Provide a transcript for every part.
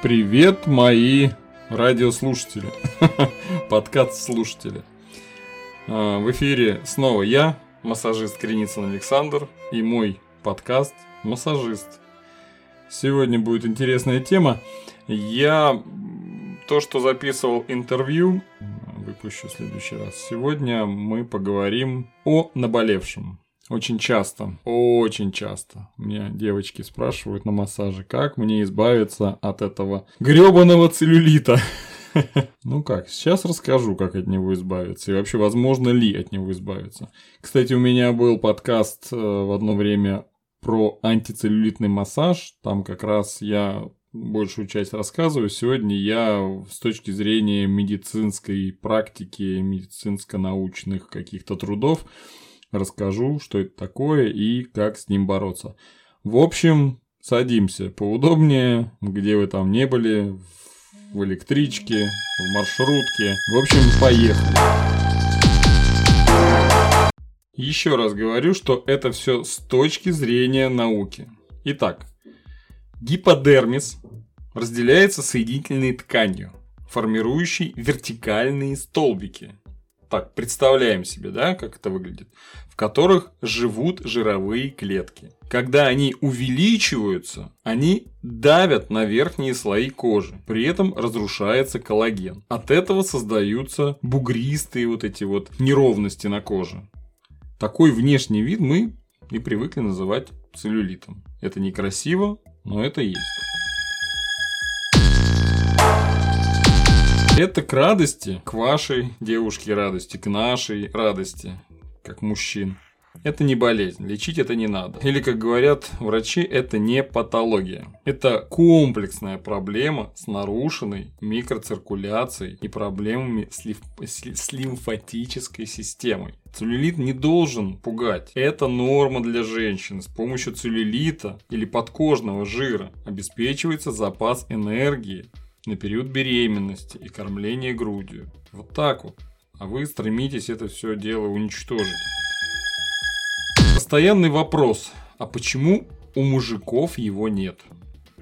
Привет, мои радиослушатели, подкаст-слушатели. А, в эфире снова я, массажист Креницын Александр, и мой подкаст «Массажист». Сегодня будет интересная тема. Я то, что записывал интервью, выпущу в следующий раз. Сегодня мы поговорим о наболевшем. Очень часто, очень часто меня девочки спрашивают на массаже, как мне избавиться от этого гребаного целлюлита. Ну как, сейчас расскажу, как от него избавиться и вообще возможно ли от него избавиться. Кстати, у меня был подкаст э, в одно время про антицеллюлитный массаж. Там как раз я большую часть рассказываю. Сегодня я с точки зрения медицинской практики, медицинско-научных каких-то трудов расскажу, что это такое и как с ним бороться. В общем, садимся поудобнее, где вы там не были, в электричке, в маршрутке. В общем, поехали. Еще раз говорю, что это все с точки зрения науки. Итак, гиподермис разделяется соединительной тканью, формирующей вертикальные столбики, так, представляем себе, да, как это выглядит, в которых живут жировые клетки. Когда они увеличиваются, они давят на верхние слои кожи, при этом разрушается коллаген. От этого создаются бугристые вот эти вот неровности на коже. Такой внешний вид мы и привыкли называть целлюлитом. Это некрасиво, но это есть. Это к радости, к вашей девушке радости, к нашей радости, как мужчин. Это не болезнь, лечить это не надо. Или, как говорят врачи, это не патология. Это комплексная проблема с нарушенной микроциркуляцией и проблемами с, лиф... с лимфатической системой. Целлюлит не должен пугать. Это норма для женщин. С помощью целлюлита или подкожного жира обеспечивается запас энергии на период беременности и кормления грудью. Вот так вот. А вы стремитесь это все дело уничтожить. Постоянный вопрос. А почему у мужиков его нет?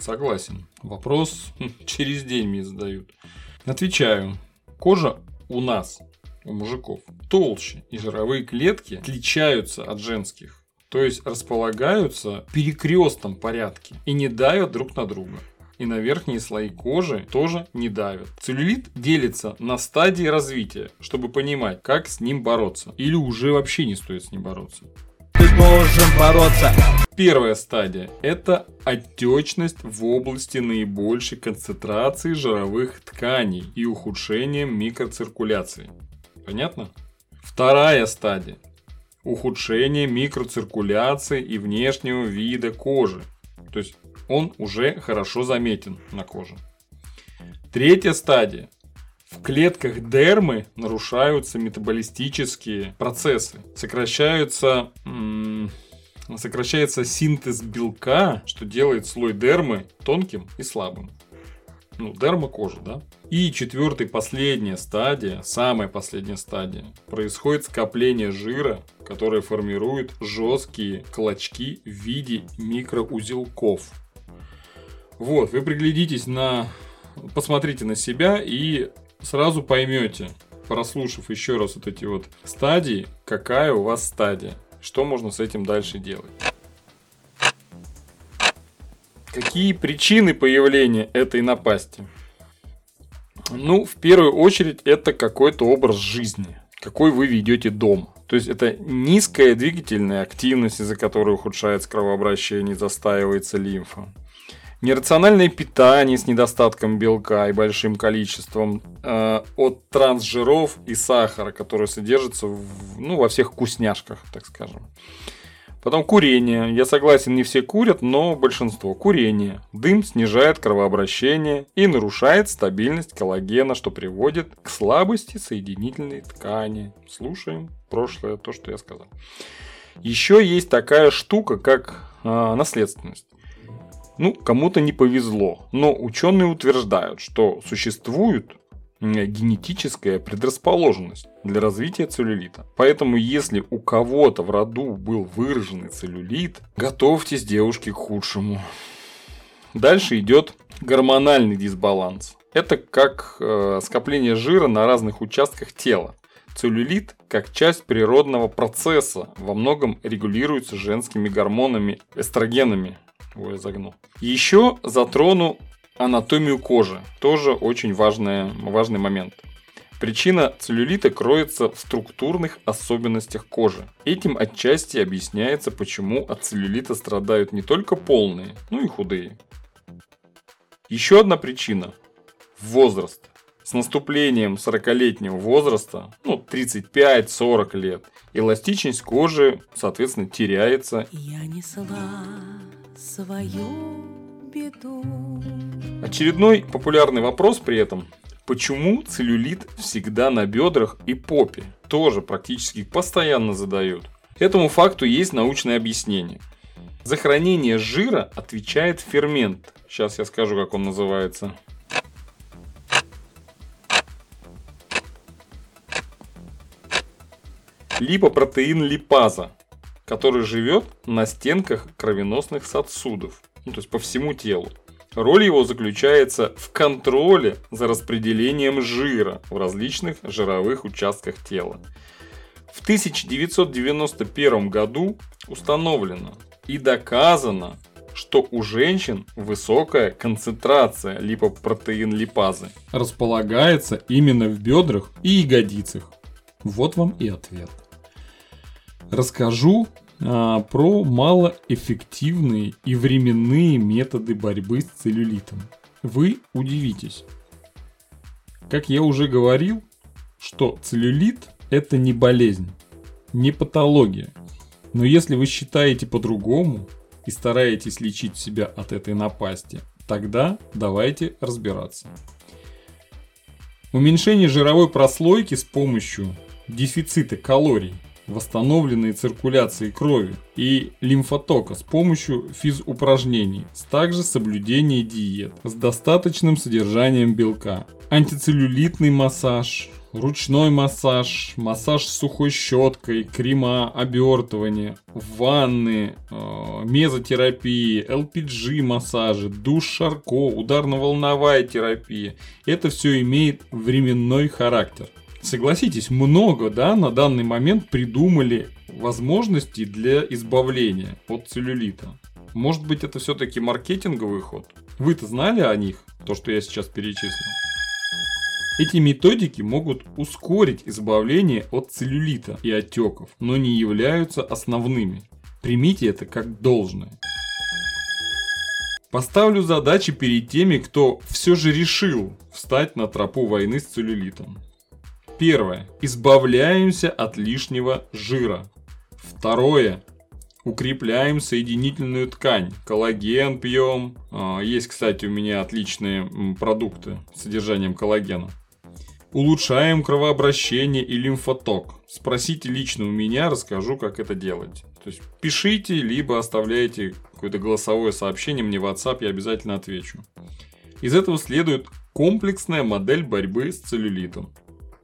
Согласен. Вопрос хм, через день мне задают. Отвечаю. Кожа у нас, у мужиков, толще, и жировые клетки отличаются от женских. То есть располагаются в перекрестном порядке и не давят друг на друга и на верхние слои кожи тоже не давят. Целлюлит делится на стадии развития, чтобы понимать, как с ним бороться. Или уже вообще не стоит с ним бороться. Ты должен бороться. Первая стадия – это отечность в области наибольшей концентрации жировых тканей и ухудшением микроциркуляции. Понятно? Вторая стадия – ухудшение микроциркуляции и внешнего вида кожи. То есть он уже хорошо заметен на коже. Третья стадия. В клетках дермы нарушаются метаболистические процессы. Сокращаются, сокращается синтез белка, что делает слой дермы тонким и слабым. Ну, дерма кожи, да? И четвертая, последняя стадия, самая последняя стадия, происходит скопление жира, которое формирует жесткие клочки в виде микроузелков. Вот, вы приглядитесь на... Посмотрите на себя и сразу поймете, прослушав еще раз вот эти вот стадии, какая у вас стадия. Что можно с этим дальше делать. Какие причины появления этой напасти? Ну, в первую очередь, это какой-то образ жизни, какой вы ведете дом. То есть это низкая двигательная активность, из-за которой ухудшается кровообращение, застаивается лимфа нерациональное питание с недостатком белка и большим количеством э, от трансжиров и сахара, которые содержатся в, ну, во всех вкусняшках, так скажем. Потом курение. Я согласен, не все курят, но большинство. Курение. Дым снижает кровообращение и нарушает стабильность коллагена, что приводит к слабости соединительной ткани. Слушаем прошлое, то, что я сказал. Еще есть такая штука, как э, наследственность. Ну, кому-то не повезло, но ученые утверждают, что существует генетическая предрасположенность для развития целлюлита. Поэтому, если у кого-то в роду был выраженный целлюлит, готовьтесь, девушки, к худшему. Дальше идет Гормональный дисбаланс. Это как э, скопление жира на разных участках тела. Целлюлит, как часть природного процесса, во многом регулируется женскими гормонами, эстрогенами. Ой, загнул. Еще затрону анатомию кожи. Тоже очень важный, важный момент. Причина целлюлита кроется в структурных особенностях кожи. Этим отчасти объясняется, почему от целлюлита страдают не только полные, но и худые. Еще одна причина – возраст. С наступлением 40-летнего возраста, ну 35-40 лет, эластичность кожи, соответственно, теряется. Я несла свою беду. Очередной популярный вопрос при этом – почему целлюлит всегда на бедрах и попе? Тоже практически постоянно задают. Этому факту есть научное объяснение. За хранение жира отвечает фермент. Сейчас я скажу, как он называется. Липопротеин липаза, который живет на стенках кровеносных сосудов, ну, то есть по всему телу. Роль его заключается в контроле за распределением жира в различных жировых участках тела. В 1991 году установлено и доказано, что у женщин высокая концентрация липопротеин липазы располагается именно в бедрах и ягодицах. Вот вам и ответ. Расскажу а, про малоэффективные и временные методы борьбы с целлюлитом. Вы удивитесь. Как я уже говорил, что целлюлит это не болезнь, не патология. Но если вы считаете по-другому и стараетесь лечить себя от этой напасти, тогда давайте разбираться. Уменьшение жировой прослойки с помощью дефицита калорий – восстановленной циркуляции крови и лимфотока с помощью физупражнений, также соблюдение диет с достаточным содержанием белка, антицеллюлитный массаж, ручной массаж, массаж с сухой щеткой, крема, обертывание, ванны, э, мезотерапии, LPG массажи, душ Шарко, ударно-волновая терапия. Это все имеет временной характер. Согласитесь, много, да, на данный момент придумали возможности для избавления от целлюлита. Может быть, это все-таки маркетинговый ход? Вы-то знали о них, то, что я сейчас перечислил? Эти методики могут ускорить избавление от целлюлита и отеков, но не являются основными. Примите это как должное. Поставлю задачи перед теми, кто все же решил встать на тропу войны с целлюлитом. Первое. Избавляемся от лишнего жира. Второе. Укрепляем соединительную ткань. Коллаген пьем. А, есть, кстати, у меня отличные продукты с содержанием коллагена. Улучшаем кровообращение и лимфоток. Спросите лично у меня, расскажу, как это делать. То есть пишите, либо оставляйте какое-то голосовое сообщение мне в WhatsApp, я обязательно отвечу. Из этого следует комплексная модель борьбы с целлюлитом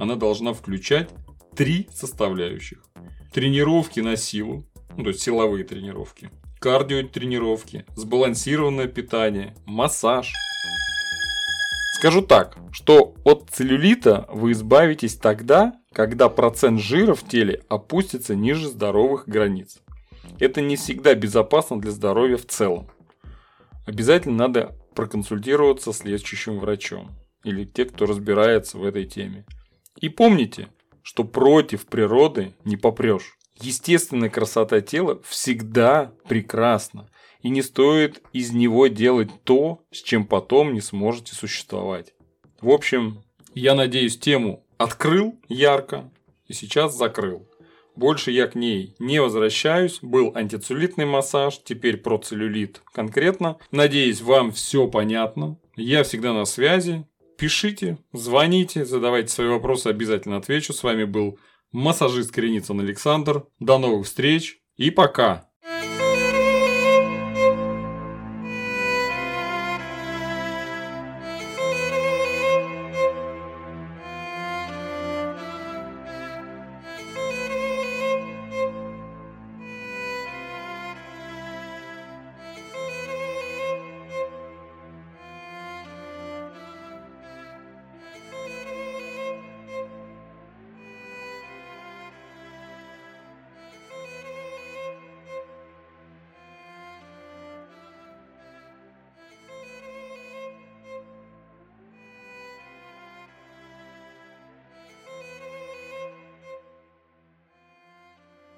она должна включать три составляющих. Тренировки на силу, ну, то есть силовые тренировки, кардиотренировки, сбалансированное питание, массаж. Скажу так, что от целлюлита вы избавитесь тогда, когда процент жира в теле опустится ниже здоровых границ. Это не всегда безопасно для здоровья в целом. Обязательно надо проконсультироваться с лечащим врачом или те, кто разбирается в этой теме. И помните, что против природы не попрешь. Естественная красота тела всегда прекрасна. И не стоит из него делать то, с чем потом не сможете существовать. В общем, я надеюсь, тему открыл ярко и сейчас закрыл. Больше я к ней не возвращаюсь. Был антицеллюлитный массаж, теперь про целлюлит конкретно. Надеюсь, вам все понятно. Я всегда на связи. Пишите, звоните, задавайте свои вопросы, обязательно отвечу. С вами был массажист Креницын Александр. До новых встреч и пока!